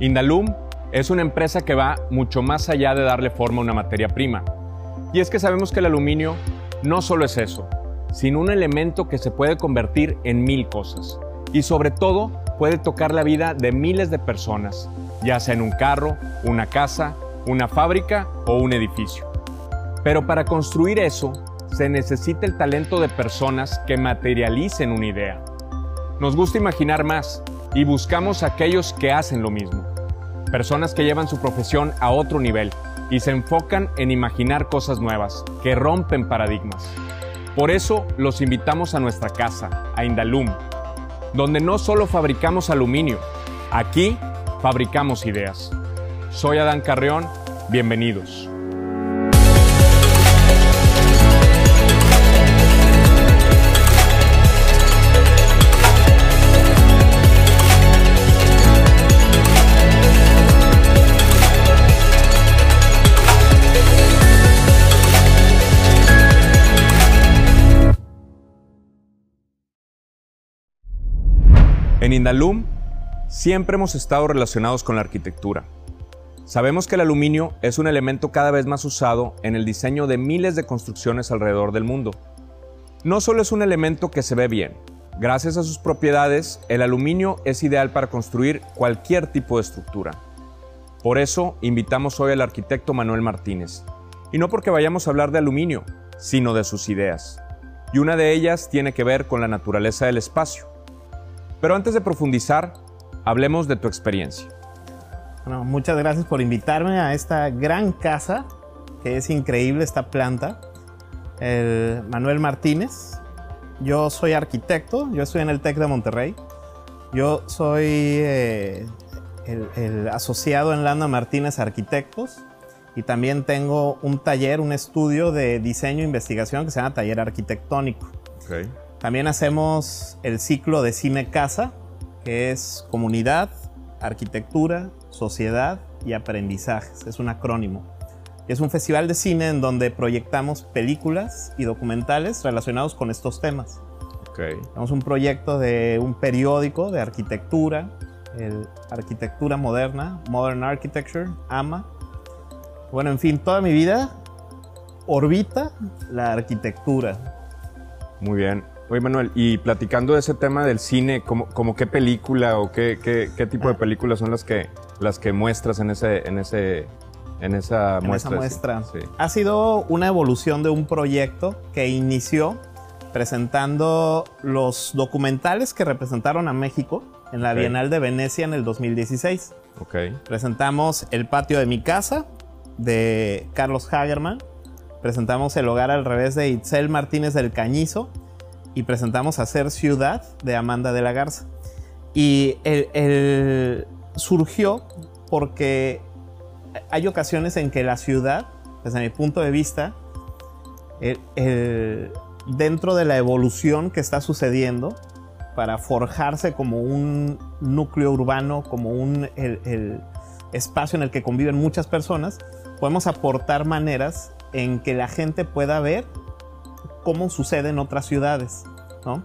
Indalum es una empresa que va mucho más allá de darle forma a una materia prima. Y es que sabemos que el aluminio no solo es eso, sino un elemento que se puede convertir en mil cosas. Y sobre todo puede tocar la vida de miles de personas, ya sea en un carro, una casa, una fábrica o un edificio. Pero para construir eso, se necesita el talento de personas que materialicen una idea. Nos gusta imaginar más y buscamos a aquellos que hacen lo mismo. Personas que llevan su profesión a otro nivel y se enfocan en imaginar cosas nuevas, que rompen paradigmas. Por eso los invitamos a nuestra casa, a Indalum, donde no solo fabricamos aluminio, aquí fabricamos ideas. Soy Adán Carreón, bienvenidos. En Indalum siempre hemos estado relacionados con la arquitectura. Sabemos que el aluminio es un elemento cada vez más usado en el diseño de miles de construcciones alrededor del mundo. No solo es un elemento que se ve bien, gracias a sus propiedades, el aluminio es ideal para construir cualquier tipo de estructura. Por eso invitamos hoy al arquitecto Manuel Martínez. Y no porque vayamos a hablar de aluminio, sino de sus ideas. Y una de ellas tiene que ver con la naturaleza del espacio. Pero antes de profundizar, hablemos de tu experiencia. Bueno, muchas gracias por invitarme a esta gran casa, que es increíble esta planta. El Manuel Martínez. Yo soy arquitecto, yo estoy en el TEC de Monterrey. Yo soy eh, el, el, asociado en Landa Martínez Arquitectos y también tengo un taller, un estudio de diseño e investigación que se llama Taller Arquitectónico. Okay. También hacemos el ciclo de cine casa, que es comunidad, arquitectura, sociedad y aprendizajes. Es un acrónimo. Es un festival de cine en donde proyectamos películas y documentales relacionados con estos temas. Okay. Tenemos un proyecto de un periódico de arquitectura, el Arquitectura Moderna, Modern Architecture, AMA. Bueno, en fin, toda mi vida orbita la arquitectura. Muy bien. Oye, Manuel, y platicando de ese tema del cine, ¿como, como qué película o qué, qué, qué tipo de Ah. películas son las que, las que muestras en, ese, en, ese, en esa en muestra? esa muestra. Sí. Ha sido una evolución de un proyecto que inició presentando los documentales que representaron a México en la. Bienal de Venecia en el 2016. Ok, Presentamos El patio de mi casa de Carlos Hagerman, presentamos El hogar al revés de Itzel Martínez del Cañizo y presentamos Hacer ciudad de Amanda de la Garza. Y el, surgió porque hay ocasiones en que la ciudad, desde mi punto de vista, el- el- dentro de la evolución que está sucediendo para forjarse como un núcleo urbano, como un el espacio en el que conviven muchas personas, podemos aportar maneras en que la gente pueda ver cómo sucede en otras ciudades. ¿no?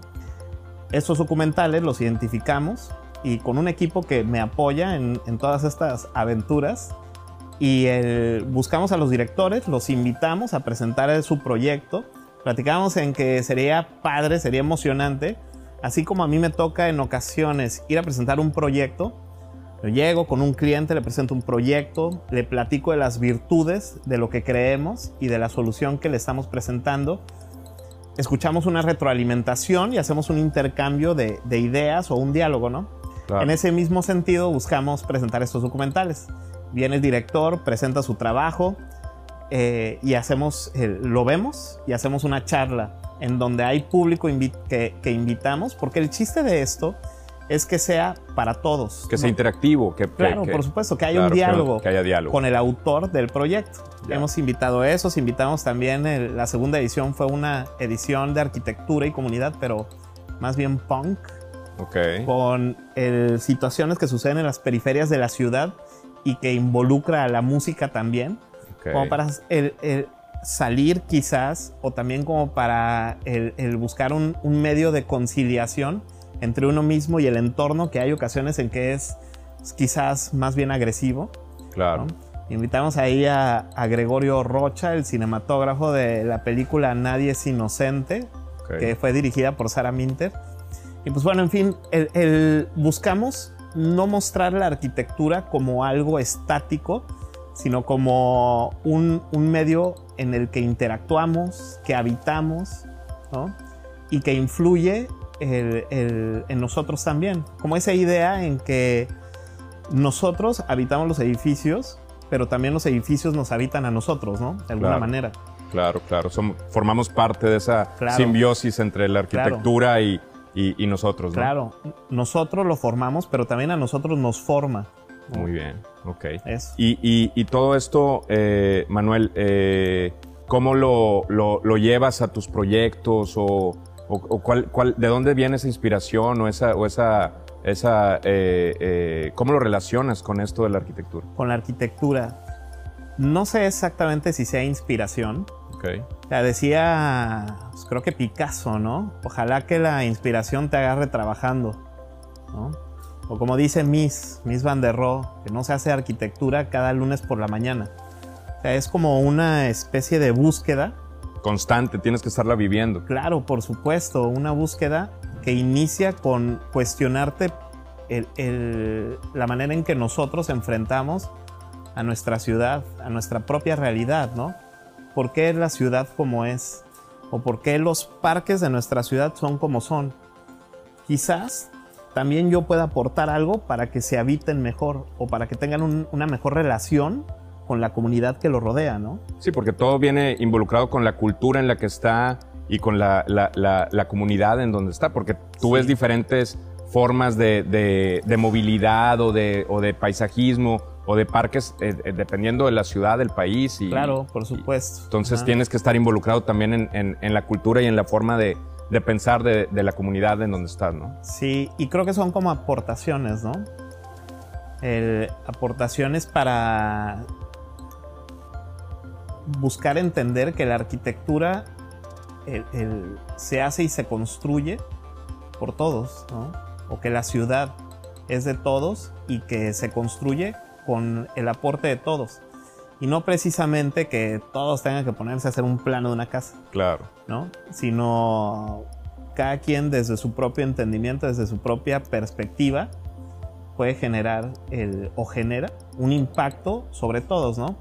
Estos documentales los identificamos y con un equipo que me apoya en, en todas estas aventuras y el- buscamos a los directores, los invitamos a presentar su proyecto, platicamos en que sería padre, sería emocionante, así como a mí me toca en ocasiones ir a presentar un proyecto, yo llego con un cliente, le presento un proyecto, le platico de las virtudes de lo que creemos y de la solución que le estamos presentando. Escuchamos una retroalimentación y hacemos un intercambio de, de ideas o un diálogo, ¿no? claro. En ese mismo sentido buscamos presentar estos documentales. Viene el director, presenta su trabajo eh, y hacemos, eh, lo vemos y hacemos una charla en donde hay público invi- que, que invitamos, porque el chiste de esto es que sea para todos. que sea interactivo, que, Claro, que- por supuesto, que haya claro, un diálogo Que, haya diálogo. con el autor del proyecto. Ya. Hemos invitado a esos, invitamos también, el- la segunda edición fue una edición de arquitectura y comunidad, pero más bien punk, Ok, con el- situaciones que suceden en las periferias de la ciudad y que involucra a la música también, ok. como para el- el salir quizás, o también como para el, el buscar un, un medio de conciliación entre uno mismo y el entorno, que hay ocasiones en que es quizás más bien agresivo. Claro. Invitamos ahí a, Gregorio Rocha, el cinematógrafo de la película Nadie es Inocente, que fue dirigida por Sara Minter. Y pues bueno, en fin, el, buscamos no mostrar la arquitectura como algo estático, sino como un, medio en el que interactuamos, que habitamos, y que influye en nosotros también. Como esa idea en que nosotros habitamos los edificios, pero también los edificios nos habitan a nosotros, ¿no? De alguna manera. Claro, claro. formamos parte de esa simbiosis entre la arquitectura y, nosotros, ¿no? Claro. Nosotros lo formamos, pero también a nosotros nos forma. Muy bien, ok. Y, todo esto, eh, Manuel, eh, ¿cómo lo, llevas a tus proyectos o, cuál, de dónde viene esa inspiración o esa, o esa esa, eh, eh, ¿Cómo lo relacionas con esto de la arquitectura? Con la arquitectura. No sé exactamente si sea inspiración. Okay. O sea, decía, pues, creo que Picasso, ¿no? Ojalá que la inspiración te agarre trabajando, ¿no? O como dice Miss, Miss Van der Rohe, que no se hace arquitectura cada lunes por la mañana. O sea, es como una especie de búsqueda. Constante, tienes que estarla viviendo. Claro, por supuesto, una búsqueda que inicia con cuestionarte la manera en que nosotros enfrentamos a nuestra ciudad, a nuestra propia realidad, ¿no? ¿Por qué la ciudad como es? ¿O por qué los parques de nuestra ciudad son como son? Quizás también yo pueda aportar algo para que se habiten mejor o para que tengan una mejor relación con la comunidad que lo rodea, ¿no? Sí, porque todo viene involucrado con la cultura en la que está y con la, la, comunidad en donde está, porque tú ves diferentes formas de, de, movilidad o de, o de paisajismo o de parques eh, eh, dependiendo de la ciudad, del país. Y, claro, por supuesto. entonces tienes que estar involucrado también en, en, la cultura y en la forma de, de pensar de, la comunidad en donde estás, ¿no? Sí, y creo que son como aportaciones, ¿no? aportaciones para buscar entender que la arquitectura se hace y se construye por todos, o que la ciudad es de todos y que se construye con el aporte de todos. Y no precisamente que todos tengan que ponerse a hacer un plano de una casa. Claro. ¿no? Sino cada quien desde su propio entendimiento, desde su propia perspectiva, puede generar el, o genera un impacto sobre todos, ¿no?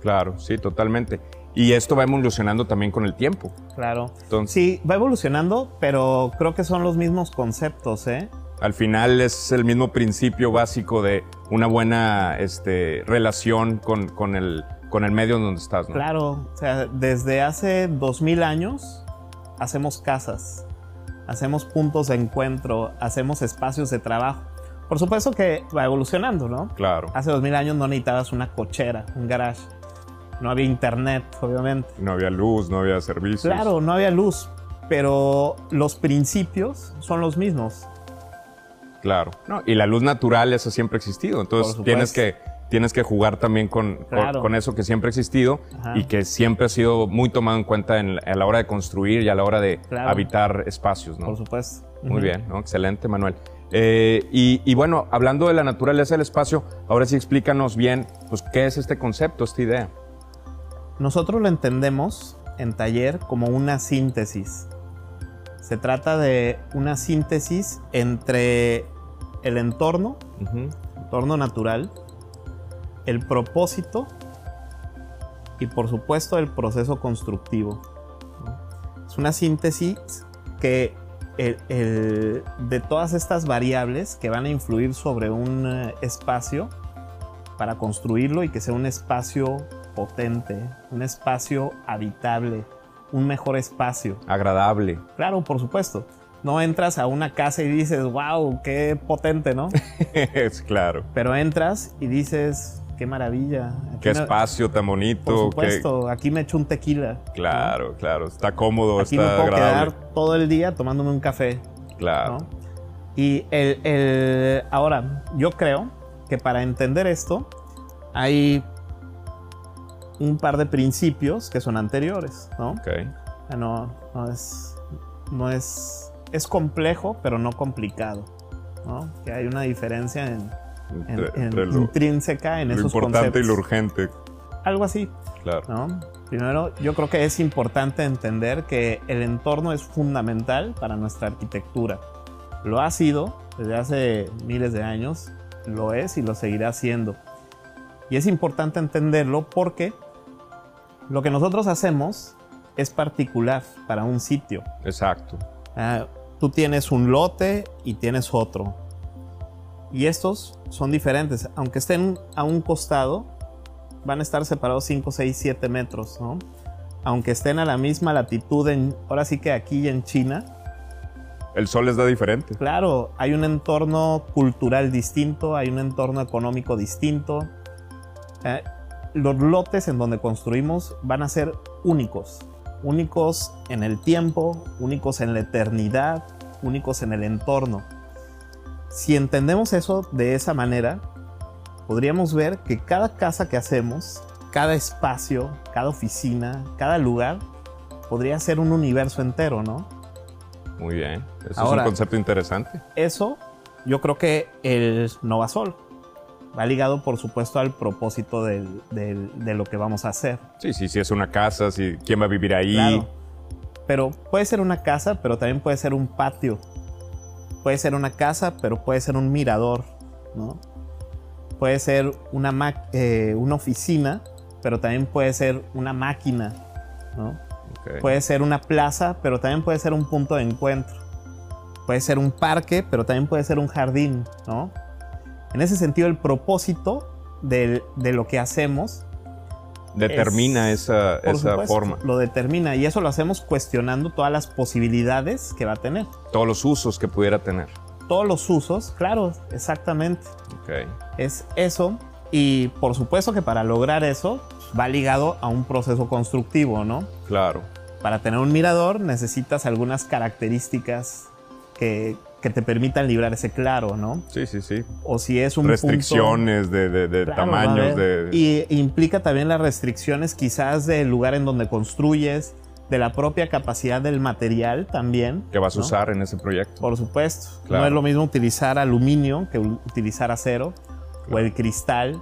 Claro, sí, totalmente. Y esto va evolucionando también con el tiempo. Claro. sí, va evolucionando, pero creo que son los mismos conceptos, ¿eh? Al final es el mismo principio básico de una buena este, relación con, el, con el medio en donde estás, ¿no? Claro, o sea, desde hace dos mil años hacemos casas, hacemos puntos de encuentro, hacemos espacios de trabajo. Por supuesto que va evolucionando, ¿no? Claro. Hace dos mil años no necesitabas una cochera, un garage no había internet, obviamente. No había luz, no había servicios. Claro, no había luz, pero los principios son los mismos. Claro. No, y la luz natural, eso siempre ha existido. Entonces tienes que, tienes que jugar también con, con, eso que siempre ha existido y que siempre ha sido muy tomado en cuenta en, a la hora de construir y a la hora de habitar espacios. ¿no? Por supuesto. Muy bien, ¿no? excelente, Manuel. Eh, y, y, bueno, hablando de la naturaleza del espacio, ahora sí explícanos bien, pues, ¿qué es este concepto, esta idea? Nosotros lo entendemos en taller como una síntesis. Se trata de una síntesis entre el entorno, entorno natural, el propósito y por supuesto el proceso constructivo. Es una síntesis que de todas estas variables que van a influir sobre un eh, espacio para construirlo y que sea un espacio potente, un espacio habitable, un mejor espacio. Agradable. Claro, por supuesto. No entras a una casa y dices, wow, qué potente, ¿no? es claro. Pero entras y dices, qué maravilla. qué espacio tan bonito. Por supuesto, aquí me echo un tequila. Claro, claro, está cómodo, aquí está me puedo agradable. quedar todo el día tomándome un café. Claro. Y el, el, ahora, yo creo que para entender esto hay un par de principios que son anteriores, ¿no? No, no es, no es, es complejo, pero no complicado, ¿no? Que hay una diferencia en, en- Entre- en- lo- intrínseca en lo esos importante conceptos. y lo urgente, Algo así, claro. ¿no? Primero, yo creo que es importante entender que el entorno es fundamental para nuestra arquitectura. Lo ha sido desde hace miles de años, lo es y lo seguirá siendo. Y es importante entenderlo porque lo que nosotros hacemos es particular para un sitio. Exacto. Ah, tú tienes un lote y tienes otro. Y estos son diferentes. Aunque estén a un costado, van a estar separados 5, 6, 7 metros, ¿no? Aunque estén a la misma latitud, en, ahora sí que aquí en China, El sol les da diferente. claro, hay un entorno cultural distinto, hay un entorno económico distinto. Eh, los lotes en donde construimos van a ser únicos, únicos en el tiempo, únicos en la eternidad, únicos en el entorno. Si entendemos eso de esa manera, podríamos ver que cada casa que hacemos, cada espacio, cada oficina, cada lugar, podría ser un universo entero, ¿no? Muy bien. Eso Ahora- es un concepto interesante. Eso, yo creo que el Novasol va ligado, por supuesto, al propósito del- del- de lo que vamos a hacer. Sí, sí, sí, es una casa, sí, ¿quién va a vivir ahí? Claro. Pero puede ser una casa, pero también puede ser un patio. Puede ser una casa, pero puede ser un mirador, ¿no? Puede ser una, ma- eh, una oficina, pero también puede ser una máquina, ¿no? Puede ser una plaza, pero también puede ser un punto de encuentro. Puede ser un parque, pero también puede ser un jardín, ¿no? En ese sentido, el propósito del- de, lo que hacemos, Determina es- esa, por esa supuesto, forma. lo determina. Y eso lo hacemos cuestionando todas las posibilidades que va a tener. Todos los usos que pudiera tener. Todos los usos, claro, exactamente. Ok. Es eso. Y por supuesto que para lograr eso va ligado a un proceso constructivo, ¿no? Claro. Para tener un mirador necesitas algunas características que, que te permitan librar ese claro, ¿no? Sí, sí, sí. O si es un punto- Restricciones de, de- de Claro, va a tamaños, de... Y implica también las restricciones quizás del lugar en donde construyes, de la propia capacidad del material también. que vas a ¿no? usar en ese proyecto. Por supuesto. Claro. No es lo mismo utilizar aluminio que utilizar acero o el cristal,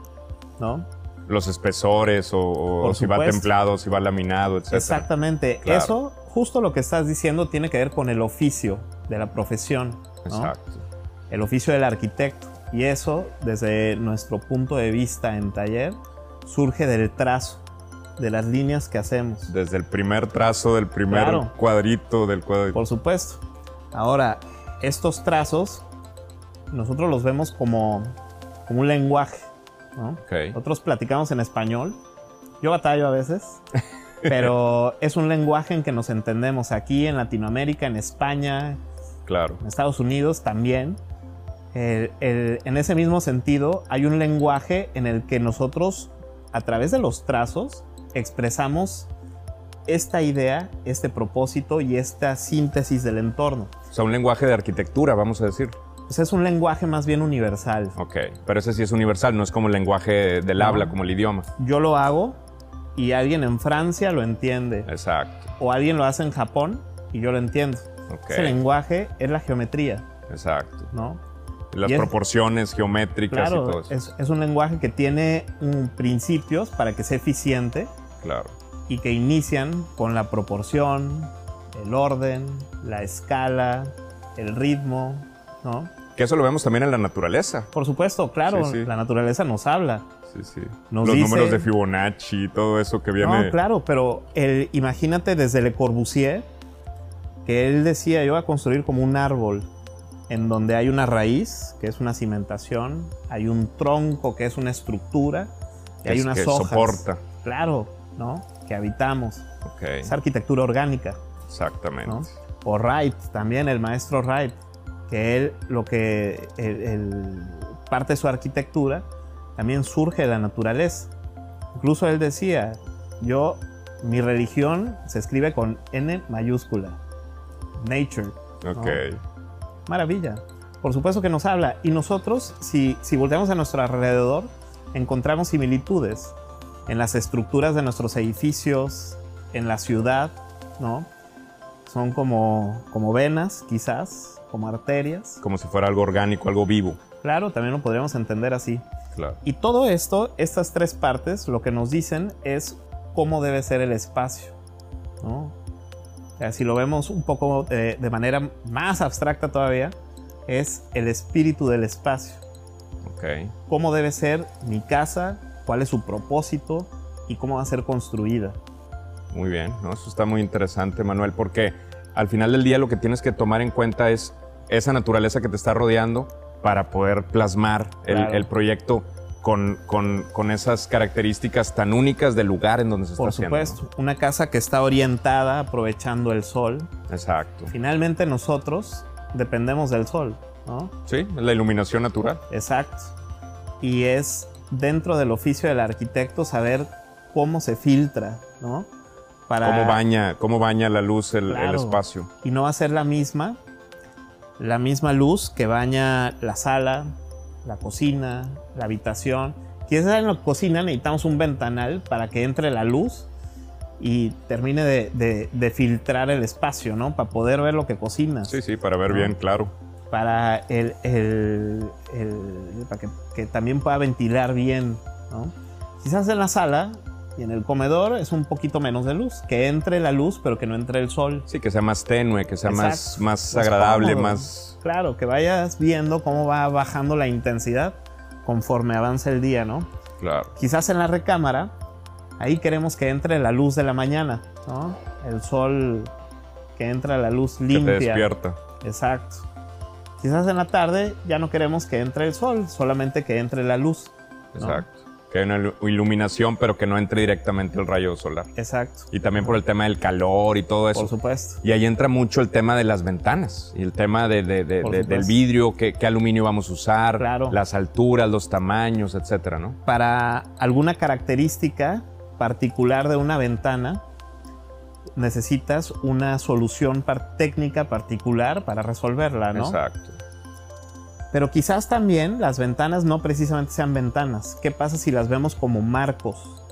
¿no? Los espesores o, o si va templado, si va laminado, etc. Exactamente. Claro. Eso, justo lo que estás diciendo, tiene que ver con el oficio de la profesión. ¿no? Exacto. el oficio del arquitecto. Y eso, desde nuestro punto de vista en taller, surge del trazo, de las líneas que hacemos. Desde el primer trazo, del primer Claro. cuadrito, del cuadrito. Por supuesto. Ahora, estos trazos, nosotros los vemos como, como un lenguaje. ¿no? Ok. Nosotros platicamos en español. Yo batallo a veces. Pero es un lenguaje en que nos entendemos aquí en Latinoamérica, en España, Claro. en Estados Unidos también. El- el- en ese mismo sentido, hay un lenguaje en el que nosotros, a través de los trazos, expresamos esta idea, este propósito y esta síntesis del entorno. O sea, un lenguaje de arquitectura, vamos a decir. Pues es un lenguaje más bien universal. Ok. Pero ese sí es universal, no es como el lenguaje del No. habla, como el idioma. Yo lo hago y alguien en Francia lo entiende. Exacto. O alguien lo hace en Japón y yo lo entiendo. Ok. Ese lenguaje es la geometría, Exacto. ¿no? Las Y es- proporciones geométricas y todo eso. es, es un lenguaje que tiene mm, principios para que sea eficiente Claro. y que inician con la proporción, el orden, la escala, el ritmo, ¿no? Que eso lo vemos también en la naturaleza. Por supuesto, claro, Sí, sí. la naturaleza nos habla. Sí, sí. Nos Los dice- números de Fibonacci todo eso que viene. No, claro, pero el, imagínate desde Le Corbusier, que él decía, yo voy a construir como un árbol, en donde hay una raíz, que es una cimentación, hay un tronco, que es una estructura, y hay Es unas que hojas. soporta. Claro, ¿no? Que habitamos. Ok. Es arquitectura orgánica, Exactamente. ¿no? O Wright, también el maestro Wright, que él lo que el- el- parte de su arquitectura también surge de la naturaleza. Incluso él decía, yo mi religión se escribe con N mayúscula, nature. Ok. Maravilla. Por supuesto que nos habla. Y nosotros, si, si volteamos a nuestro alrededor, encontramos similitudes en las estructuras de nuestros edificios, en la ciudad, ¿no? Son como, como venas, quizás, como arterias. Como si fuera algo orgánico, algo vivo. Claro, también lo podríamos entender así. Claro. Y todo esto, estas tres partes, lo que nos dicen es cómo debe ser el espacio. ¿no? O sea, si lo vemos un poco de, de manera más abstracta todavía, es el espíritu del espacio. Ok. Cómo debe ser mi casa, cuál es su propósito y cómo va a ser construida. Muy bien, ¿no? Eso está muy interesante, Manuel, porque al final del día lo que tienes que tomar en cuenta es esa naturaleza que te está rodeando para poder plasmar el, Claro. el proyecto con, con- con esas características tan únicas del lugar en donde se Por está haciendo. ¿no? supuesto, una casa que está orientada aprovechando el sol. Exacto. Finalmente nosotros dependemos del sol, ¿no? Sí, la iluminación natural. Exacto. Y es dentro del oficio del arquitecto saber cómo se filtra, ¿no? Para Cómo baña, cómo baña la luz el, el espacio. y no va a ser la misma, la misma luz que baña la sala, la cocina, la habitación. Quizás en la cocina necesitamos un ventanal para que entre la luz y termine de, de- de filtrar el espacio, ¿no? Para poder ver lo que cocinas. Sí, sí, para ver No. bien, claro. Para el, el- el- para que, que también pueda ventilar bien, ¿no? Quizás en la sala y en el comedor es un poquito menos de luz, que entre la luz pero que no entre el sol. Sí, que sea más tenue, que sea más, Exacto. más Más agradable, cómodo. más... Claro, que vayas viendo cómo va bajando la intensidad conforme avanza el día, ¿no? Claro. Quizás en la recámara, ahí queremos que entre la luz de la mañana, ¿no? El sol que entra la luz Que te limpia. despierta. Exacto. Quizás en la tarde ya no queremos que entre el sol, solamente que entre la luz. ¿no? Exacto. Que hay una ilu- iluminación, pero que no entre directamente el rayo solar. Exacto. Y también por el tema del calor y todo eso. Por supuesto. Y ahí entra mucho el tema de las ventanas y el tema de, de- de- del vidrio, qué, qué aluminio vamos a usar, Claro. las alturas, los tamaños, etcétera, ¿no? Para alguna característica particular de una ventana, necesitas una solución par- técnica particular para resolverla, ¿no? Exacto. Pero quizás también las ventanas no precisamente sean ventanas. ¿Qué pasa si las vemos como marcos?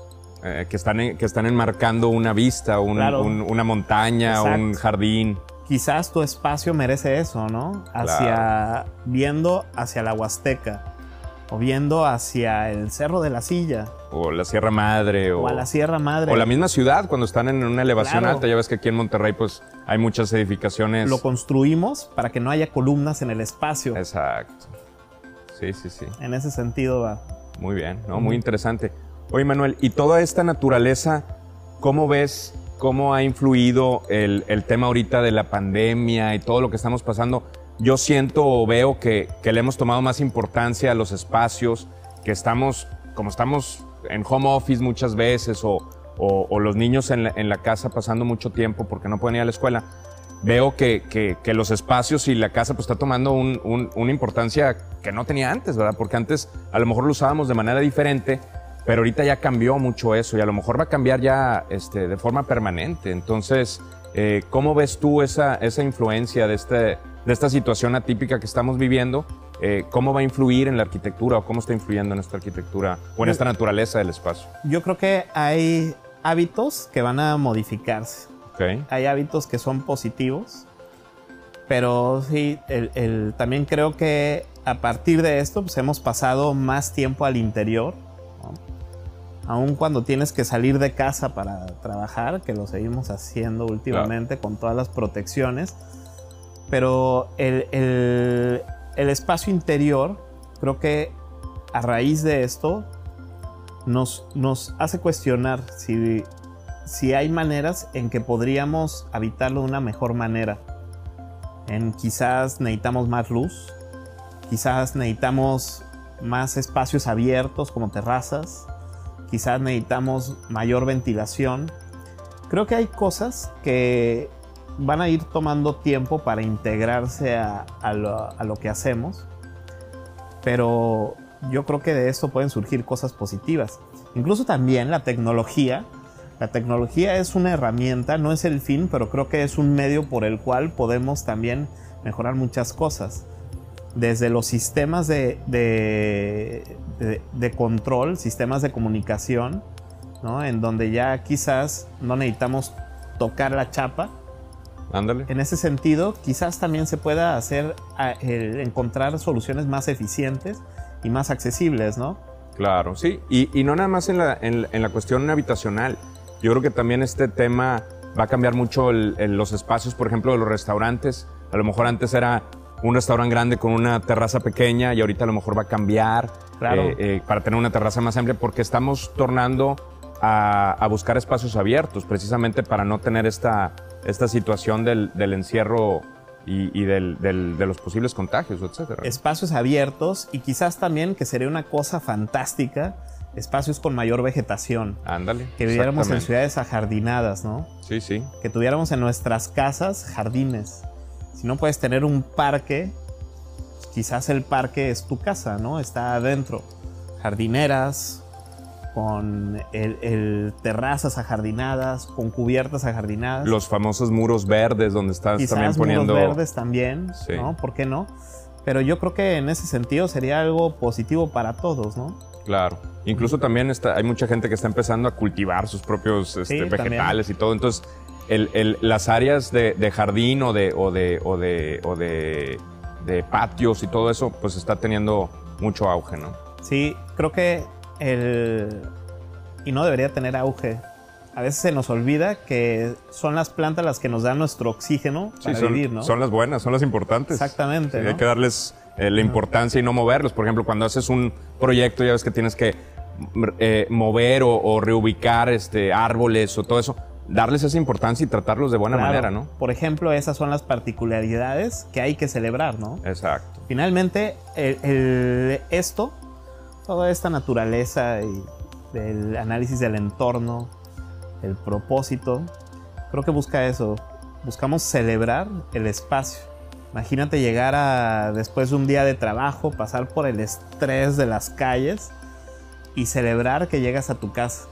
Eh, que, están en- que están enmarcando una vista, un- Claro. un- una montaña, Exacto. un jardín. Quizás tu espacio merece eso, ¿no? Hacia viendo hacia la Huasteca o viendo hacia el Cerro de la Silla O la Sierra Madre. O, o a la Sierra Madre. o la misma ciudad, cuando están en una elevación Claro. alta. Ya ves que aquí en Monterrey, pues, hay muchas edificaciones. Lo construimos para que no haya columnas en el espacio. Exacto. Sí, sí, sí. En ese sentido va. Muy bien, ¿no? Muy interesante. Oye, Manuel, ¿y toda esta naturaleza, cómo ves, cómo ha influido el, el tema ahorita de la pandemia y todo lo que estamos pasando? Yo siento o veo que, le hemos tomado más importancia a los espacios, que estamos, como estamos en home office muchas veces o, los niños en la, casa pasando mucho tiempo porque no pueden ir a la escuela, veo que, los espacios y la casa pues está tomando un- un- una importancia que no tenía antes, ¿verdad? Porque antes a lo mejor lo usábamos de manera diferente, pero ahorita ya cambió mucho eso y a lo mejor va a cambiar ya este, de forma permanente. Entonces, eh, ¿cómo ves tú esa, esa influencia de, este, de esta situación atípica que estamos viviendo? Eh, ¿Cómo va a influir en la arquitectura o cómo está influyendo en esta arquitectura o en esta naturaleza del espacio? Yo creo que hay hábitos que van a modificarse. ¿Ok? Hay hábitos que son positivos. Pero sí, el- el- también creo que a partir de esto pues, hemos pasado más tiempo al interior. ¿no? Aun cuando tienes que salir de casa para trabajar, que lo seguimos haciendo últimamente con todas las protecciones. Pero el, el- espacio interior, creo que a raíz de esto, nos, nos hace cuestionar si, si hay maneras en que podríamos habitarlo de una mejor manera. En quizás necesitamos más luz, quizás necesitamos más espacios abiertos como terrazas, quizás necesitamos mayor ventilación. Creo que hay cosas que van a ir tomando tiempo para integrarse a, lo, que hacemos, pero yo creo que de esto pueden surgir cosas positivas. Incluso también la tecnología. La tecnología es una herramienta, no es el fin, pero creo que es un medio por el cual podemos también mejorar muchas cosas. Desde los sistemas de- de control, sistemas de comunicación, ¿no? en donde ya quizás no necesitamos tocar la chapa, Ándale. En ese sentido, quizás también se pueda hacer, encontrar soluciones más eficientes y más accesibles, ¿no? Claro, sí. Y, y no nada más en la, en, en la cuestión habitacional. Yo creo que también este tema va a cambiar mucho el- el- los espacios, por ejemplo, de los restaurantes. A lo mejor antes era un restaurante grande con una terraza pequeña y ahorita a lo mejor va a cambiar Claro. eh, eh, para tener una terraza más amplia porque estamos tornando a, a buscar espacios abiertos precisamente para no tener esta, esta situación del, del encierro y, y del- del- de los posibles contagios, etcétera. Espacios abiertos y quizás también, que sería una cosa fantástica, espacios con mayor vegetación. Ándale. Que viviéramos en ciudades ajardinadas, ¿no? Sí, sí. Que tuviéramos en nuestras casas jardines. Si no puedes tener un parque, quizás el parque es tu casa, ¿no? Está adentro. Jardineras, con el, el- terrazas ajardinadas, con cubiertas ajardinadas. Los famosos muros verdes donde estás quizás también poniendo. muros verdes también, Sí. ¿no? ¿Por qué no? Pero yo creo que en ese sentido sería algo positivo para todos, ¿no? Claro. Incluso también está, hay mucha gente que está empezando a cultivar sus propios este, Sí, vegetales y todo. Entonces, el- el- las áreas de, de jardín o de, o de, o de, o de, de patios y todo eso, pues está teniendo mucho auge, ¿no? Sí, creo que el... Y no debería tener auge. A veces se nos olvida que son las plantas las que nos dan nuestro oxígeno para son, vivir, ¿no? son las buenas, son las importantes. Exactamente, Sí, ¿no? Hay que darles eh, la importancia y no moverlos. Por ejemplo, cuando haces un proyecto, ya ves que tienes que eh, mover o, o reubicar este, árboles o todo eso. Darles esa importancia y tratarlos de buena Claro. manera, ¿no? Por ejemplo, esas son las particularidades que hay que celebrar, ¿no? Exacto. Finalmente, el- el- esto, toda esta naturaleza y el análisis del entorno, el propósito, creo que busca eso. Buscamos celebrar el espacio. Imagínate llegar a, después de un día de trabajo, pasar por el estrés de las calles y celebrar que llegas a tu casa.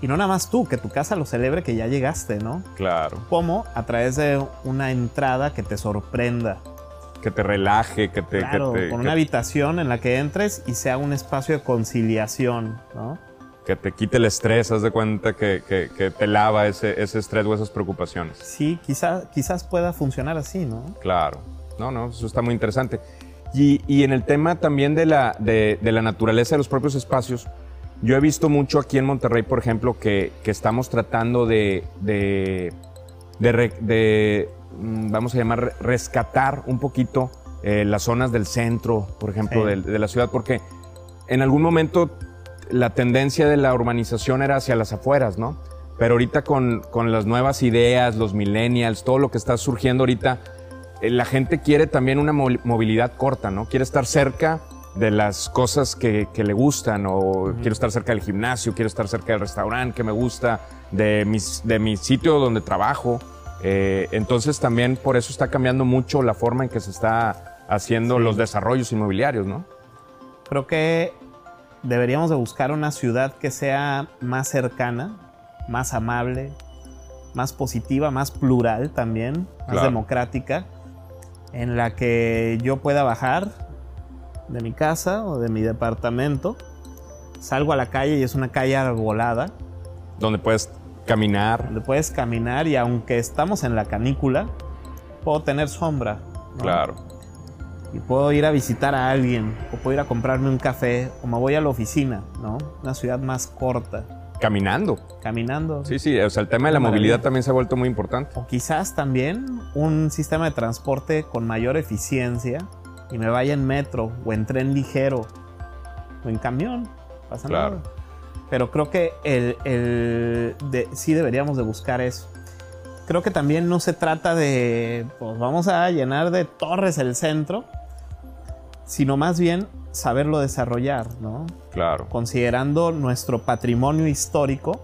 Y no nada más tú, que tu casa lo celebre que ya llegaste, ¿no? Claro. Como a través de una entrada que te sorprenda. Que te relaje, que te. Claro, que te, con que- una habitación en la que entres y sea un espacio de conciliación, ¿no? que te quite el estrés, haz de cuenta que, que- te lava ese, ese estrés o esas preocupaciones. Sí, quizá, quizás pueda funcionar así, ¿no? Claro. No, no, eso está muy interesante. Y, y en el tema también de la, de, de la naturaleza de los propios espacios, yo he visto mucho aquí en Monterrey, por ejemplo, que, que estamos tratando de, de, de de, vamos a llamar, rescatar un poquito eh, las zonas del centro, por ejemplo, Sí. de, de la ciudad, porque en algún momento la tendencia de la urbanización era hacia las afueras, ¿no? Pero ahorita con, con las nuevas ideas, los millennials, todo lo que está surgiendo ahorita, eh, la gente quiere también una mo- movilidad corta, ¿no? Quiere estar cerca de las cosas que, que le gustan o quiero estar cerca del gimnasio, quiero estar cerca del restaurante que me gusta, de, mis, de mi sitio donde trabajo. Eh, entonces también por eso está cambiando mucho la forma en que se está haciendo Sí. los desarrollos inmobiliarios, ¿no? Creo que deberíamos de buscar una ciudad que sea más cercana, más amable, más positiva, más plural también, más Claro. democrática, en la que yo pueda bajar de mi casa o de mi departamento, salgo a la calle y es una calle arbolada, Donde puedes caminar. puedes caminar y aunque estamos en la canícula, puedo tener sombra. ¿no? Claro. Y puedo ir a visitar a alguien, o puedo ir a comprarme un café, o me voy a la oficina, ¿no? Una ciudad más corta, Caminando. caminando. Sí, sí, o sea, el tema de la Maravilla. movilidad también se ha vuelto muy importante. O quizás también un sistema de transporte con mayor eficiencia y me vaya en metro, o en tren ligero, o en camión, pasa Claro. nada. Pero creo que el, el de- sí deberíamos de buscar eso. Creo que también no se trata de, pues vamos a llenar de torres el centro, sino más bien saberlo desarrollar, ¿no? Claro. Considerando nuestro patrimonio histórico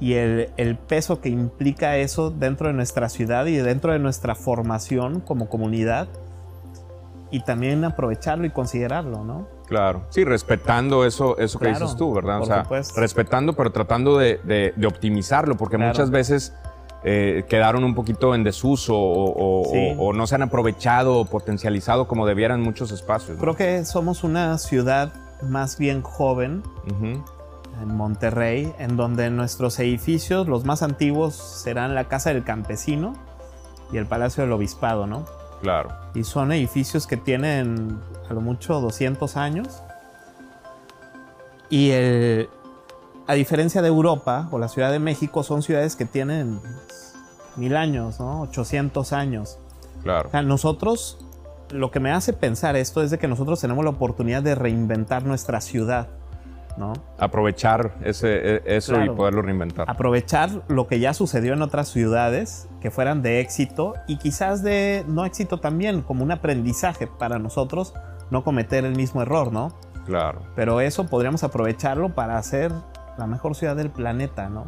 y el, el peso que implica eso dentro de nuestra ciudad y dentro de nuestra formación como comunidad. Y también aprovecharlo y considerarlo, ¿no? Claro. Sí, respetando eso, eso que dices tú, ¿verdad? O sea, supuesto. respetando, pero tratando de, de- de optimizarlo, porque Claro. muchas veces eh, quedaron un poquito en desuso o, o- Sí. o- o no se han aprovechado o potencializado como debieran muchos espacios. ¿no? Creo que somos una ciudad más bien joven en Monterrey, en donde nuestros edificios, los más antiguos, serán la Casa del Campesino y el Palacio del Obispado, ¿no? Claro. Y son edificios que tienen a lo mucho 200 años. Y el, a diferencia de Europa o la Ciudad de México, son ciudades que tienen mil años, ¿no? 800 años. Claro. O sea, nosotros, lo que me hace pensar esto es de que nosotros tenemos la oportunidad de reinventar nuestra ciudad, ¿no? Aprovechar ese, e- eso Claro. y poderlo reinventar. Aprovechar lo que ya sucedió en otras ciudades que fueran de éxito y quizás de no éxito también, como un aprendizaje para nosotros no cometer el mismo error, ¿no? Claro. Pero eso podríamos aprovecharlo para hacer la mejor ciudad del planeta, ¿no?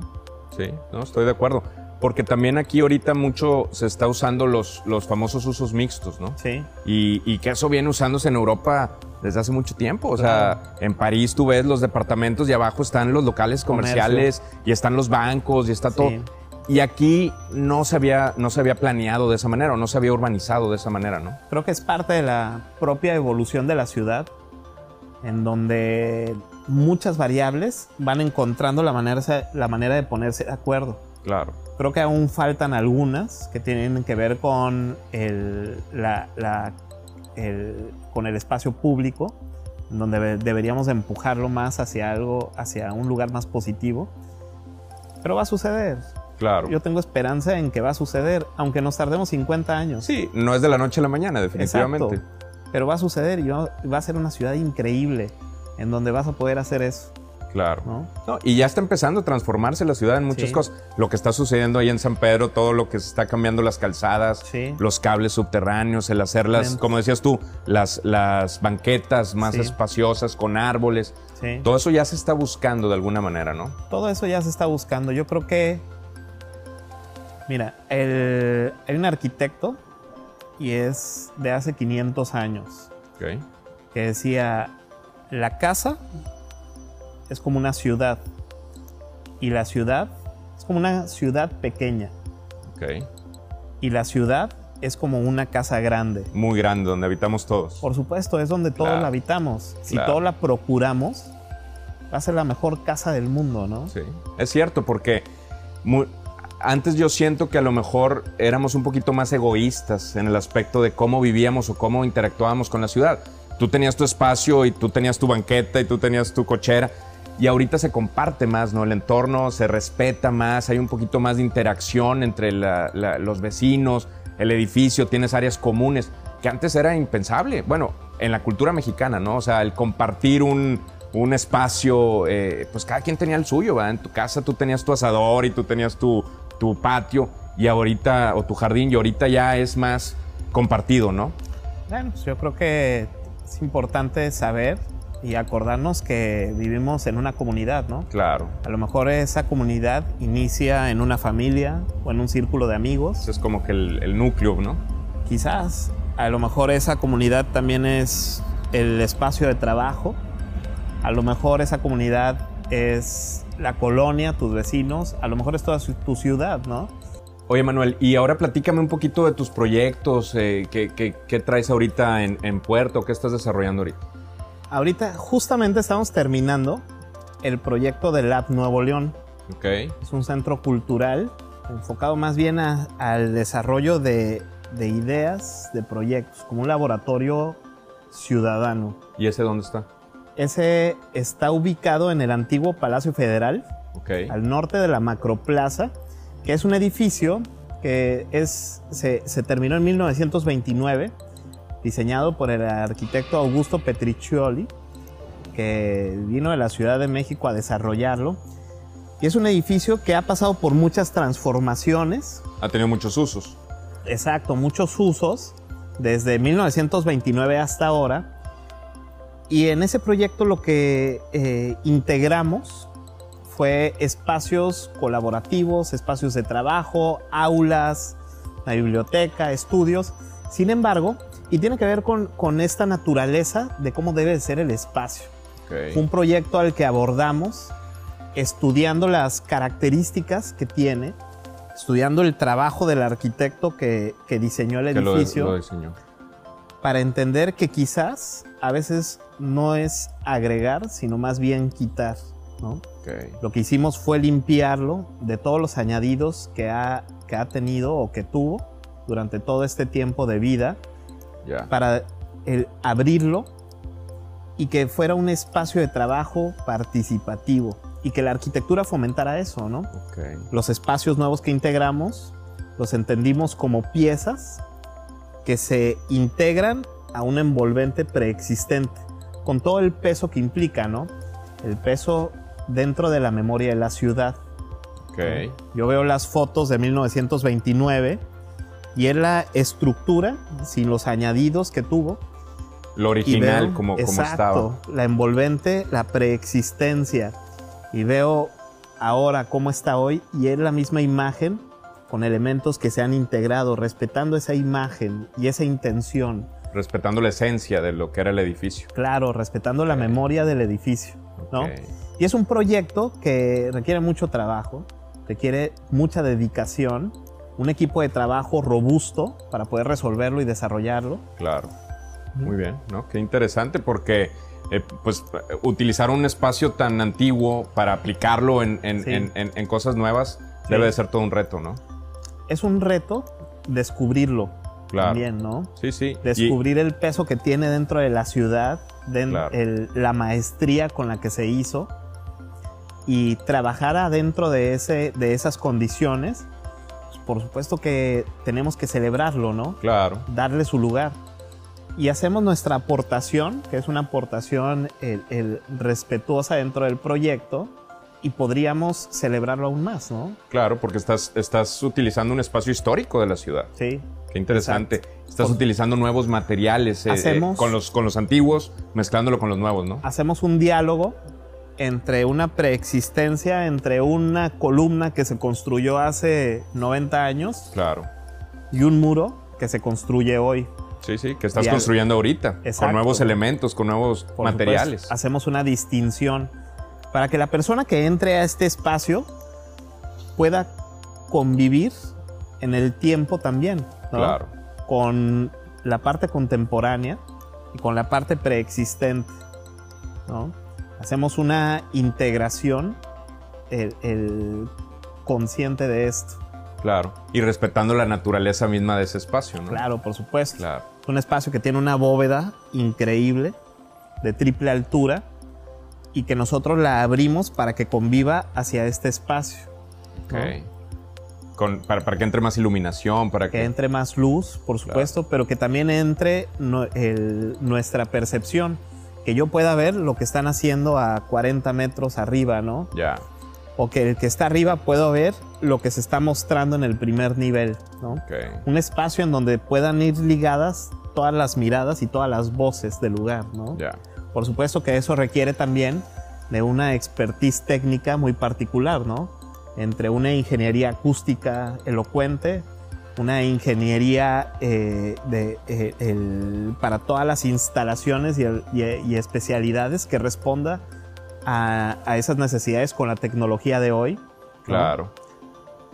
Sí, no, estoy de acuerdo. Porque también aquí ahorita mucho se está usando los, los famosos usos mixtos, ¿no? Sí. Y, y que eso viene usándose en Europa desde hace mucho tiempo. O sea, en París tú ves los departamentos y abajo están los locales Comercio. comerciales y están los bancos y está Sí. todo. Y aquí no se, había, no se había planeado de esa manera o no se había urbanizado de esa manera, ¿no? Creo que es parte de la propia evolución de la ciudad, en donde muchas variables van encontrando la manera, la manera de ponerse de acuerdo. Claro. Creo que aún faltan algunas que tienen que ver con el, la- la- el- con el espacio público, donde debe- deberíamos de empujarlo más hacia algo, hacia un lugar más positivo. Pero va a suceder. Claro. Yo tengo esperanza en que va a suceder, aunque nos tardemos 50 años. Sí, no es de la noche a la mañana, definitivamente. Exacto. Pero va a suceder y va, va a ser una ciudad increíble en donde vas a poder hacer eso, Claro. ¿no? No, y ya está empezando a transformarse la ciudad en muchas Sí. cosas. Lo que está sucediendo ahí en San Pedro, todo lo que se está cambiando las calzadas, Sí. los cables subterráneos, el hacer las, Lentes. como decías tú, las, las banquetas más Sí. espaciosas con árboles. Sí. Todo eso ya se está buscando de alguna manera, ¿no? Todo eso ya se está buscando. Yo creo que, mira, el- hay un arquitecto y es de hace 500 años Ok. que decía, la casa es como una ciudad y la ciudad es como una ciudad pequeña Ok. y la ciudad es como una casa grande. Muy grande, donde habitamos todos. Por supuesto, es donde todos Claro. la habitamos. Si Claro. todos la procuramos, va a ser la mejor casa del mundo, ¿no? Sí, es cierto, porque antes yo siento que a lo mejor éramos un poquito más egoístas en el aspecto de cómo vivíamos o cómo interactuábamos con la ciudad. Tú tenías tu espacio y tú tenías tu banqueta y tú tenías tu cochera. Y ahorita se comparte más, ¿no? El entorno se respeta más, hay un poquito más de interacción entre los vecinos, el edificio, tienes áreas comunes, que antes era impensable. Bueno, en la cultura mexicana, ¿no? O sea, el compartir un, espacio, eh, pues cada quien tenía el suyo, ¿verdad? En tu casa tú tenías tu asador y tú tenías tu, tu patio y ahorita, o tu jardín, y ahorita ya es más compartido, ¿no? Bueno, pues yo creo que es importante saber y acordarnos que vivimos en una comunidad, ¿no? Claro. A lo mejor esa comunidad inicia en una familia o en un círculo de amigos. Ese es como que el, el núcleo, ¿no? Quizás. A lo mejor esa comunidad también es el espacio de trabajo. A lo mejor esa comunidad es la colonia, tus vecinos. A lo mejor es toda su- tu ciudad, ¿no? Oye, Manuel, y ahora platícame un poquito de tus proyectos, eh, ¿qué, qué- qué traes ahorita en, en Puerto? ¿Qué estás desarrollando ahorita? Ahorita justamente estamos terminando el proyecto del Lab Nuevo León. Ok. Es un centro cultural enfocado más bien a- al desarrollo de, de ideas, de proyectos, como un laboratorio ciudadano. ¿Y ese dónde está? Ese está ubicado en el antiguo Palacio Federal, al norte de la Macroplaza, que es un edificio que es, se, se terminó en 1929, diseñado por el arquitecto Augusto Petriccioli, que vino de la Ciudad de México a desarrollarlo. Y es un edificio que ha pasado por muchas transformaciones, Ha tenido muchos usos. exacto, muchos usos, desde 1929 hasta ahora. Y en ese proyecto lo que eh, integramos fue espacios colaborativos, espacios de trabajo, aulas, una biblioteca, estudios. Sin embargo, y tiene que ver con, con esta naturaleza de cómo debe de ser el espacio. Fue un proyecto al que abordamos estudiando las características que tiene, estudiando el trabajo del arquitecto que, que diseñó el Que lo, edificio, lo diseñó. para entender que quizás a veces no es agregar, sino más bien quitar. ¿no? Ok. Lo que hicimos fue limpiarlo de todos los añadidos que ha, que ha tenido o que tuvo durante todo este tiempo de vida Ya. para el abrirlo y que fuera un espacio de trabajo participativo y que la arquitectura fomentara eso, ¿no? Ok. Los espacios nuevos que integramos los entendimos como piezas que se integran a un envolvente preexistente, con todo el peso que implica, ¿no? El peso dentro de la memoria de la ciudad. Ok. Yo veo las fotos de 1929 y es la estructura, sin los añadidos que tuvo, Lo original, veo- como, como exacto, estaba. La envolvente, la preexistencia. Y veo ahora cómo está hoy y es la misma imagen con elementos que se han integrado, respetando esa imagen y esa intención. Respetando la esencia de lo que era el edificio. Claro, respetando la memoria del edificio. ¿no? Y es un proyecto que requiere mucho trabajo, requiere mucha dedicación, un equipo de trabajo robusto para poder resolverlo y desarrollarlo. Claro. Muy bien, ¿no? Qué interesante porque eh, pues utilizar un espacio tan antiguo para aplicarlo en, en- Sí. en- en- en cosas nuevas Sí. debe de ser todo un reto, ¿no? Es un reto descubrirlo Claro. también, ¿no? Sí, sí. Y- descubrir el peso que tiene dentro de la ciudad, den- Claro. el- la maestría con la que se hizo y trabajar adentro de, ese, de esas condiciones, por supuesto que tenemos que celebrarlo, ¿no? claro. Darle su lugar. Y hacemos nuestra aportación, que es una aportación el- el respetuosa dentro del proyecto, y podríamos celebrarlo aún más, ¿no? Claro, porque estás, estás utilizando un espacio histórico de la ciudad. Sí. Qué interesante. Estás Por- utilizando nuevos materiales eh, eh, Hacemos- con, los, con los antiguos, mezclándolo con los nuevos, ¿no? hacemos un diálogo entre una preexistencia, entre una columna que se construyó hace 90 años Claro. y un muro que se construye hoy. Sí, sí, que estás construyendo ahorita, con Exacto. nuevos elementos, con nuevos Por materiales. supuesto, hacemos una distinción para que la persona que entre a este espacio pueda convivir en el tiempo también, ¿no? Claro. con la parte contemporánea y con la parte preexistente. ¿no? Hacemos una integración el, el consciente de esto. Claro. Y respetando la naturaleza misma de ese espacio, ¿no? Claro, por supuesto. Claro. Es un espacio que tiene una bóveda increíble, de triple altura, y que nosotros la abrimos para que conviva hacia este espacio. Ok. ¿no? Con- para, para que entre más iluminación, para que... Que entre más luz, por supuesto, pero que también entre no- el- nuestra percepción. Que yo pueda ver lo que están haciendo a 40 metros arriba, ¿no? Ya. O que el que está arriba pueda ver lo que se está mostrando en el primer nivel, ¿no? Ok. Un espacio en donde puedan ir ligadas todas las miradas y todas las voces del lugar, ¿no? Ya. Por supuesto que eso requiere también de una expertise técnica muy particular, ¿no? Entre una ingeniería acústica elocuente, una ingeniería eh, de, eh, el- para todas las instalaciones y, el- y- y especialidades que responda a, a esas necesidades con la tecnología de hoy. ¿no? Claro.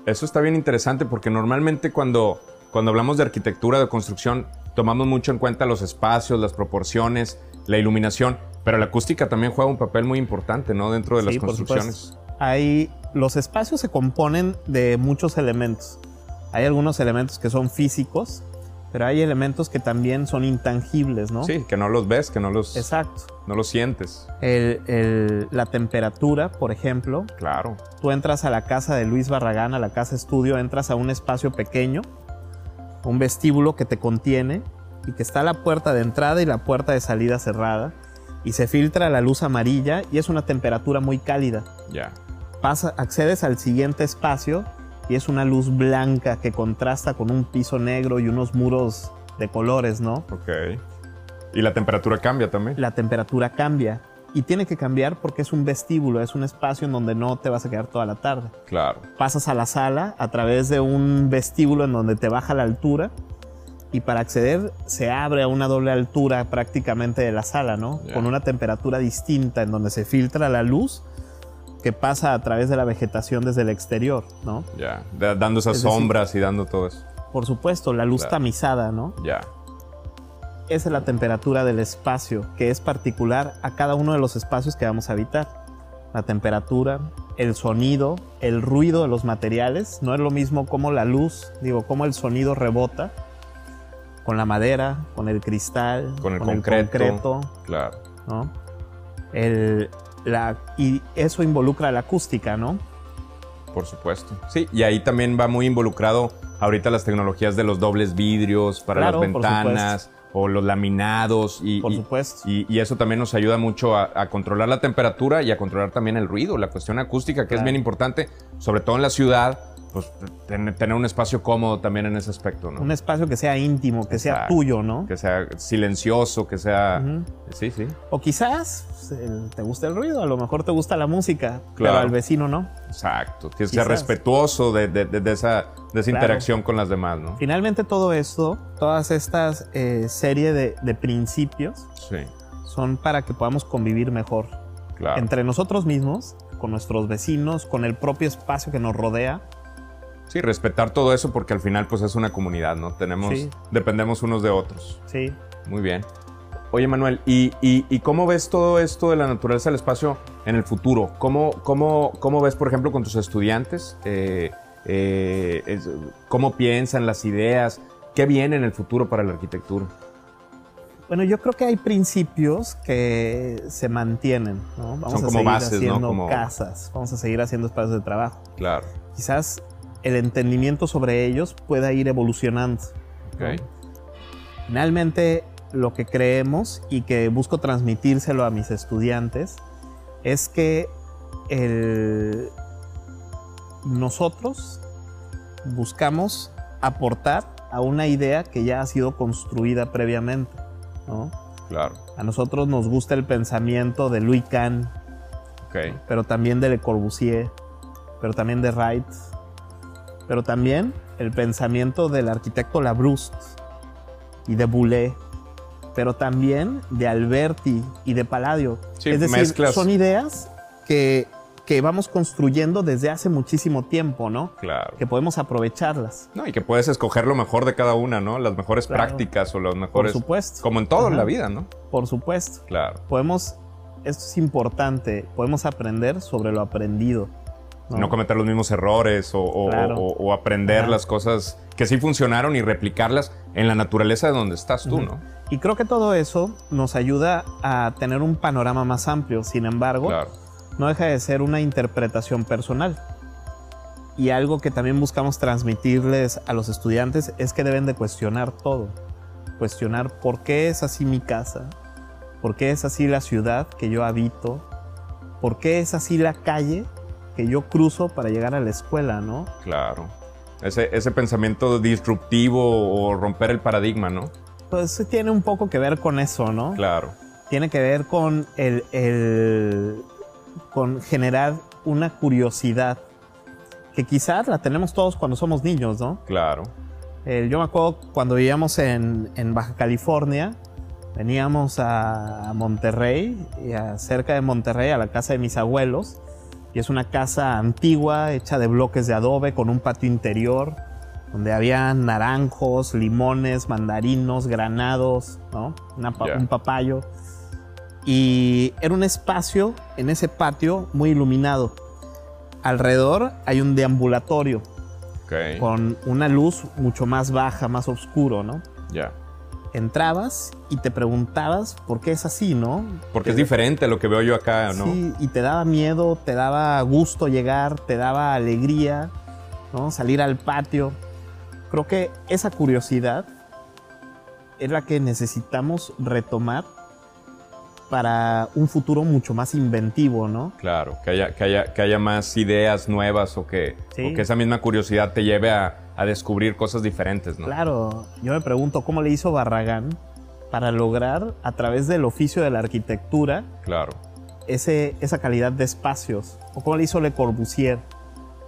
Eso está bien interesante porque normalmente cuando, cuando hablamos de arquitectura, de construcción, tomamos mucho en cuenta los espacios, las proporciones, la iluminación, pero la acústica también juega un papel muy importante, ¿no? Dentro de las Sí, por construcciones. supuesto. Hay, los espacios se componen de muchos elementos. Hay algunos elementos que son físicos, pero hay elementos que también son intangibles, ¿no? Sí, que no los ves, que no los, Exacto. no los sientes. El- el- la temperatura, por ejemplo. Claro. Tú entras a la casa de Luis Barragán, a la casa estudio, entras a un espacio pequeño, un vestíbulo que te contiene y que está la puerta de entrada y la puerta de salida cerrada y se filtra la luz amarilla y es una temperatura muy cálida. Ya. Pasa, accedes al siguiente espacio y es una luz blanca que contrasta con un piso negro y unos muros de colores, ¿no? Ok. Y la temperatura cambia también. La temperatura cambia y tiene que cambiar porque es un vestíbulo, es un espacio en donde no te vas a quedar toda la tarde. Claro. Pasas a la sala a través de un vestíbulo en donde te baja la altura y para acceder se abre a una doble altura prácticamente de la sala, ¿no? Con una temperatura distinta en donde se filtra la luz que pasa a través de la vegetación desde el exterior, ¿no? Ya. Da- dando esas Es decir- sombras y dando todo eso. Por supuesto, la luz Claro. tamizada, ¿no? Ya. Esa es la temperatura del espacio, que es particular a cada uno de los espacios que vamos a habitar. La temperatura, el sonido, el ruido de los materiales. No es lo mismo como la luz, digo, como el sonido rebota con la madera, con el cristal, Con el concreto. concreto, Claro. ¿no? El, la, y eso involucra la acústica, ¿no? Por supuesto. Sí, y ahí también va muy involucrado ahorita las tecnologías de los dobles vidrios para Claro, las ventanas o los laminados. Y, Por supuesto. Y, y eso también nos ayuda mucho a, a controlar la temperatura y a controlar también el ruido, la cuestión acústica, que es bien importante, sobre todo en la ciudad, pues ten- tener un espacio cómodo también en ese aspecto, ¿no? Un espacio que sea íntimo, que sea Exacto. tuyo, ¿no? Que sea silencioso, que sea... Ujú. Sí, sí. O quizás pues, el- te gusta el ruido, a lo mejor te gusta la música, pero Claro. al vecino no. Exacto. Que ser respetuoso de, de- de- de esa, esa Claro. interacción con las demás, ¿no? Finalmente todo esto, todas estas eh, serie de, de principios Sí, son para que podamos convivir mejor claro. entre nosotros mismos, con nuestros vecinos, con el propio espacio que nos rodea. Sí, respetar todo eso porque al final pues es una comunidad, ¿no? Tenemos, Sí. dependemos unos de otros. Sí. Muy bien. Oye, Manuel, ¿y, y, y cómo ves todo esto de la naturaleza del espacio en el futuro? ¿Cómo, cómo, cómo ves, por ejemplo, con tus estudiantes? Eh, eh, es- ¿Cómo piensan las ideas? ¿Qué viene en el futuro para la arquitectura? Bueno, yo creo que hay principios que se mantienen, ¿no? Vamos Son a como seguir bases, ¿no? haciendo Como- casas, vamos a seguir haciendo espacios de trabajo. Claro. Quizás el entendimiento sobre ellos pueda ir evolucionando. Finalmente, lo que creemos y que busco transmitírselo a mis estudiantes es que el- nosotros buscamos aportar a una idea que ya ha sido construida previamente. ¿no? Claro. A nosotros nos gusta el pensamiento de Louis Kahn, pero también de Le Corbusier, pero también de Wright, pero también el pensamiento del arquitecto Labrouste y de Boulez, pero también de Alberti y de Palladio. Sí, es decir, mezclas. son ideas que, que vamos construyendo desde hace muchísimo tiempo, ¿no? Claro. Que podemos aprovecharlas. No, y que puedes escoger lo mejor de cada una, ¿no? Las mejores Claro. prácticas o Por mejores... supuesto. Como en todo en Ajá. la vida, ¿no? Por supuesto. Claro. Podemos, esto es importante, podemos aprender sobre lo aprendido. No, cometer los mismos errores o, o- Claro. o- o aprender Ajá. las cosas que sí funcionaron y replicarlas en la naturaleza de donde estás tú. ¿no? Y creo que todo eso nos ayuda a tener un panorama más amplio. Sin embargo, Claro. no deja de ser una interpretación personal. Y algo que también buscamos transmitirles a los estudiantes es que deben de cuestionar todo. Cuestionar por qué es así mi casa, por qué es así la ciudad que yo habito, por qué es así la calle que yo cruzo para llegar a la escuela, ¿no? Claro. Ese, ese pensamiento disruptivo o romper el paradigma, ¿no? Pues tiene un poco que ver con eso, ¿no? Claro. tiene que ver con el, el- con generar una curiosidad que quizás la tenemos todos cuando somos niños, ¿no? Claro. Eh, yo me acuerdo cuando vivíamos en, en Baja California, veníamos a, a Monterrey, y a- cerca de Monterrey, a la casa de mis abuelos, y es una casa antigua, hecha de bloques de adobe, con un patio interior, donde había naranjos, limones, mandarinos, granados, ¿no? Una. Un papayo. Y era un espacio en ese patio muy iluminado. Alrededor hay un deambulatorio con una luz mucho más baja, más oscuro, ¿no? Ya. Entrabas y te preguntabas por qué es así, ¿no? Porque es diferente a lo que veo yo acá, ¿no? Sí, y te daba miedo, te daba gusto llegar, te daba alegría, ¿no? Salir al patio. Creo que esa curiosidad es la que necesitamos retomar para un futuro mucho más inventivo, ¿no? Claro, que haya, que haya, que haya más ideas nuevas o que, Sí. o que esa misma curiosidad te lleve a, a descubrir cosas diferentes, ¿no? Claro, yo me pregunto cómo le hizo Barragán para lograr a través del oficio de la arquitectura Claro. ese, esa calidad de espacios, o cómo le hizo Le Corbusier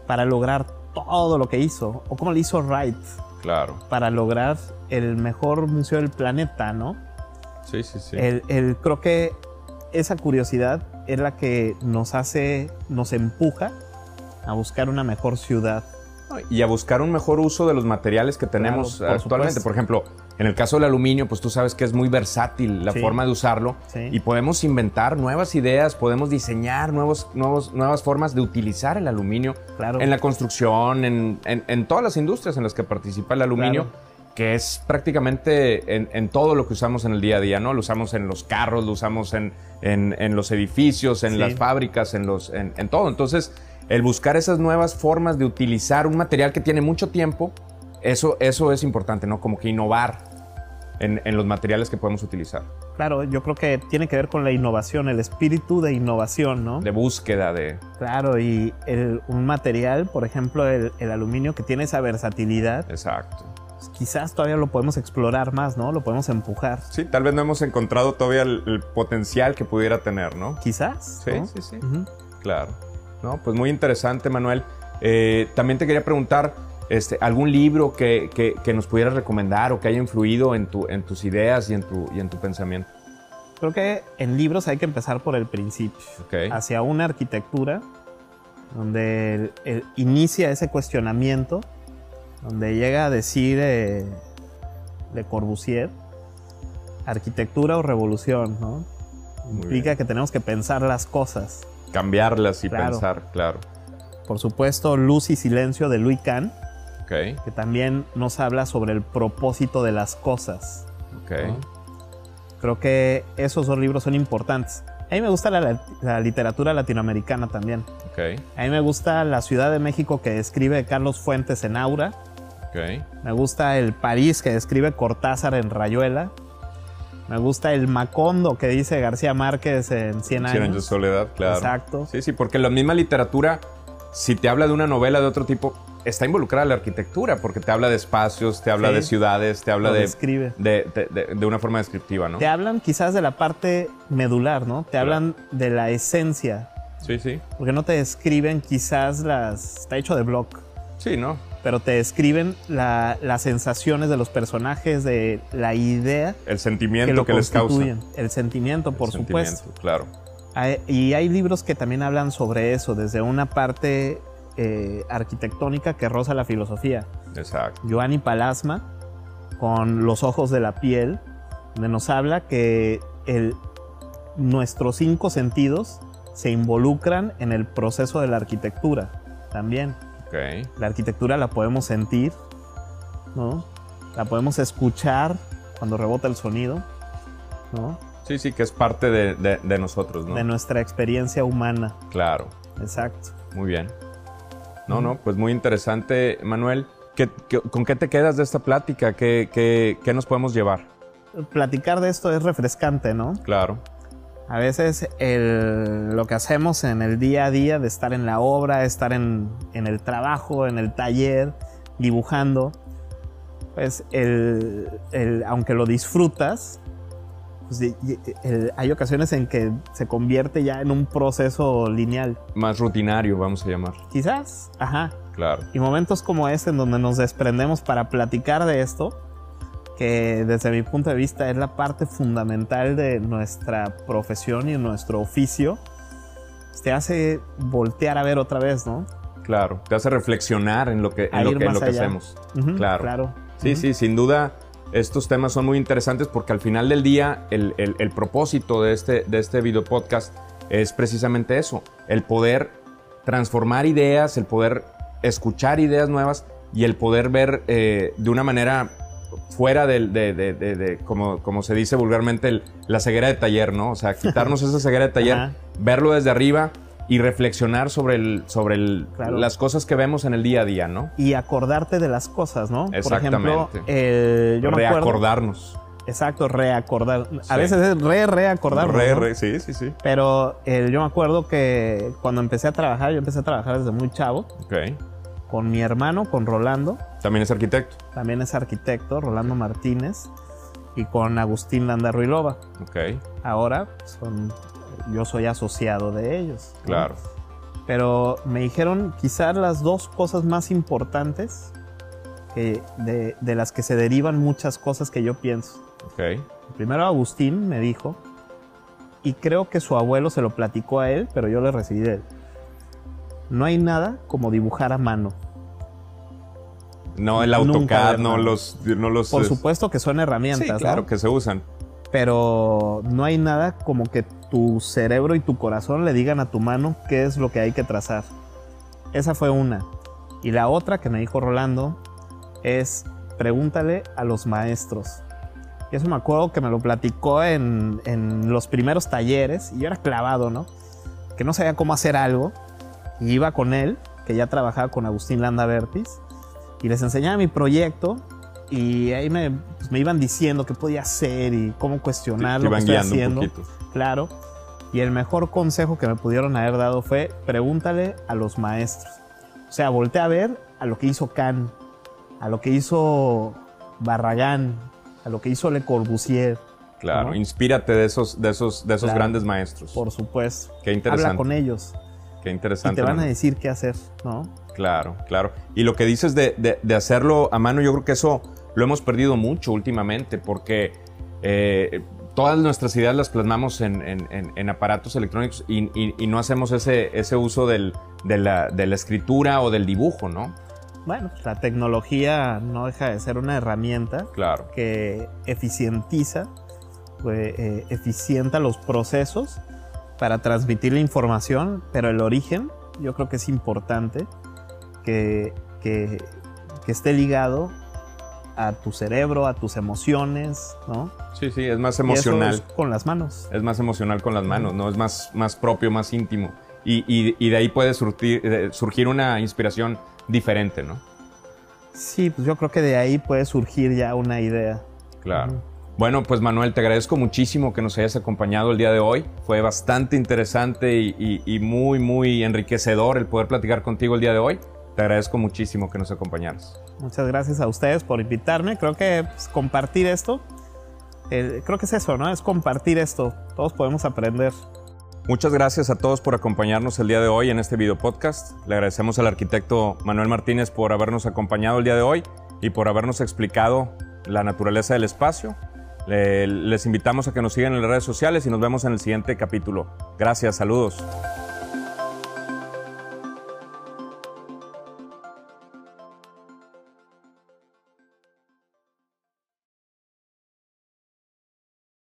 para lograr todo lo que hizo, o cómo le hizo Wright Claro. para lograr el mejor museo del planeta, ¿no? Sí, sí, sí. El, el- creo que esa curiosidad es la que nos hace, nos empuja a buscar una mejor ciudad. Y a buscar un mejor uso de los materiales que tenemos Claro, por actualmente. supuesto. Por ejemplo, En el caso del aluminio, pues tú sabes que es muy versátil la Sí. forma de usarlo Sí. y podemos inventar nuevas ideas, podemos diseñar nuevos, nuevos, nuevas formas de utilizar el aluminio Claro. en la construcción, en, en- en todas las industrias en las que participa el aluminio, que es prácticamente en, en todo lo que usamos en el día a día, ¿no? Lo usamos en los carros, lo usamos en, en- en los edificios, en Sí. las fábricas, en, los, en, en todo. Entonces, el buscar esas nuevas formas de utilizar un material que tiene mucho tiempo, eso, eso es importante, ¿no? Como que innovar en, en los materiales que podemos utilizar, Claro, yo creo que tiene que ver con la innovación, el espíritu de innovación, ¿no? de búsqueda, de... Claro, y el- un material, por ejemplo, el, el aluminio que tiene esa versatilidad, Exacto. pues, quizás todavía lo podemos explorar más, ¿no? Lo podemos empujar. Sí, tal vez no hemos encontrado todavía el, el potencial que pudiera tener, ¿no? Quizás. Sí, ¿no? sí, sí. Claro. No, pues muy interesante, Manuel. Eh, también te quería preguntar, este, ¿algún libro que, que- que nos pudieras recomendar o que haya influido en, tu, en tus ideas y en tu, y en tu pensamiento? Creo que en libros hay que empezar por el principio. Hacia una arquitectura donde el- el- inicia ese cuestionamiento, donde llega a decir eh, Le Corbusier, arquitectura o revolución, ¿no? Muy Implica bien. que tenemos que pensar las cosas. Cambiarlas y Claro. pensar, claro. Por supuesto, Luz y Silencio de Louis Kahn, Ok, que también nos habla sobre el propósito de las cosas. ok. ¿no? Creo que esos dos libros son importantes. A mí me gusta la, la literatura latinoamericana también. Ok, A mí me gusta la Ciudad de México que describe Carlos Fuentes en Aura. Me gusta el París que describe Cortázar en Rayuela. Me gusta el Macondo que dice García Márquez en 100 Cien años. años de soledad, claro. Exacto. Sí, sí, porque la misma literatura, si te habla de una novela de otro tipo, está involucrada la arquitectura, porque te habla de espacios, te habla Sí. de ciudades, te habla de, describe. de, de- de- de una forma descriptiva, ¿no? Te hablan quizás de la parte medular, ¿no? Te Claro. hablan de la esencia. Sí, sí. Porque no te describen quizás las... Está hecho de block. Sí, ¿no? Pero te describen la- las sensaciones de los personajes, de la idea El sentimiento que, les causa. El sentimiento, por El supuesto. sentimiento, Claro. Hay- Y hay libros que también hablan sobre eso, desde una parte eh, arquitectónica que roza la filosofía. Exacto. Giovanni Palasma, con Los ojos de la piel, donde nos habla que el- nuestros cinco sentidos se involucran en el proceso de la arquitectura también. La arquitectura la podemos sentir, ¿no? La podemos escuchar cuando rebota el sonido, ¿no? Sí, sí, que es parte de, de- de nosotros, ¿no? De nuestra experiencia humana. Claro. Exacto. Muy bien. No, no, pues muy interesante, Manuel. ¿Qué- qué- con qué te quedas de esta plática? ¿Qué, qué- qué nos podemos llevar? Platicar de esto es refrescante, ¿no? Claro. A veces el- lo que hacemos en el día a día de estar en la obra, estar en, en el trabajo, en el taller, dibujando, pues el, el- aunque lo disfrutas, pues, hay ocasiones en que se convierte ya en un proceso lineal. Más rutinario, vamos a llamar. Quizás, ajá. Claro. Y momentos como este en donde nos desprendemos para platicar de esto, que desde mi punto de vista es la parte fundamental de nuestra profesión y nuestro oficio, te hace voltear a ver otra vez, ¿no? Claro. Te hace reflexionar en lo que, en lo que, en más lo que allá. hacemos. Claro. Claro. Sí, sí, sin duda estos temas son muy interesantes porque al final del día el, el- el propósito de este, de este video podcast es precisamente eso, el poder transformar ideas, el poder escuchar ideas nuevas y el poder ver eh, de una manera fuera del- de, de- de- de- como, como se dice vulgarmente, el- la ceguera de taller, ¿no? O sea, quitarnos esa ceguera de taller, Ajá. verlo desde arriba y reflexionar sobre, el, sobre el- Claro. las cosas que vemos en el día a día, ¿no? Y acordarte de las cosas, ¿no? Por ejemplo, Exactamente. el- yo me acuerdo- Reacordarnos. Exacto, reacordar. A Sí. veces es re reacordar. Re, re, sí, sí, sí. Pero el- yo me acuerdo que cuando empecé a trabajar, yo empecé a trabajar desde muy chavo, Ok. Con mi hermano, con Rolando, También es arquitecto. también es arquitecto, Rolando Martínez, y con Agustín Landa Ruilova. Ok, Ahora son, yo soy asociado de ellos. ¿no? claro. Pero me dijeron quizás las dos cosas más importantes que- de, de las que se derivan muchas cosas que yo pienso. Ok, Primero Agustín me dijo, y creo que su abuelo se lo platicó a él, pero yo le recibí de él. No hay nada como dibujar a mano. No el AutoCAD, no los, no los... Por supuesto que son herramientas. Sí, claro, que se usan. Pero no hay nada como que tu cerebro y tu corazón le digan a tu mano qué es lo que hay que trazar. Esa fue una. Y la otra que me dijo Rolando es pregúntale a los maestros. Y eso me acuerdo que me lo platicó en, en los primeros talleres y yo era clavado, ¿no? Que no sabía cómo hacer algo. Y iba con él, que ya trabajaba con Agustín Landa Vertis, y les enseñaba mi proyecto y ahí me, pues, me iban diciendo qué podía hacer y cómo cuestionar lo que estoy haciendo. Claro. Y el mejor consejo que me pudieron haber dado fue pregúntale a los maestros. O sea, voltea a ver a lo que hizo Kant, a lo que hizo Barragán, a lo que hizo Le Corbusier. Claro, inspírate de esos, de esos, de esos grandes maestros. Por supuesto. Qué interesante. Habla con ellos. Qué interesante. Y te van a decir qué hacer, ¿no? Claro, claro. Y lo que dices de, de, hacerlo a mano, yo creo que eso lo hemos perdido mucho últimamente, porque eh, todas nuestras ideas las plasmamos en, en, aparatos electrónicos y, y, no hacemos ese, ese uso del, de, la, de la escritura o del dibujo, ¿no? bueno, la tecnología no deja de ser una herramienta claro. que eficientiza, pues, eh, eficienta los procesos para transmitir la información, pero el origen yo creo que es importante que, que, esté ligado a tu cerebro, a tus emociones, ¿no? Sí, sí, es más emocional. con las manos. Es más emocional con las manos, ¿no? Es más, más propio, más íntimo. Y, y, de ahí puede surgir, eh, surgir una inspiración diferente, ¿no? Sí, pues yo creo que de ahí puede surgir ya una idea. Claro. Bueno, pues Manuel, te agradezco muchísimo que nos hayas acompañado el día de hoy. Fue bastante interesante y, muy, muy enriquecedor el poder platicar contigo el día de hoy. Te agradezco muchísimo que nos acompañaras. Muchas gracias a ustedes por invitarme. Creo que pues, compartir esto, eh, creo que es eso, ¿no? Es compartir esto. Todos podemos aprender. Muchas gracias a todos por acompañarnos el día de hoy en este video podcast. Le agradecemos al arquitecto Manuel Martínez por habernos acompañado el día de hoy y por habernos explicado la naturaleza del espacio. Les invitamos a que nos sigan en las redes sociales y nos vemos en el siguiente capítulo. Gracias, saludos.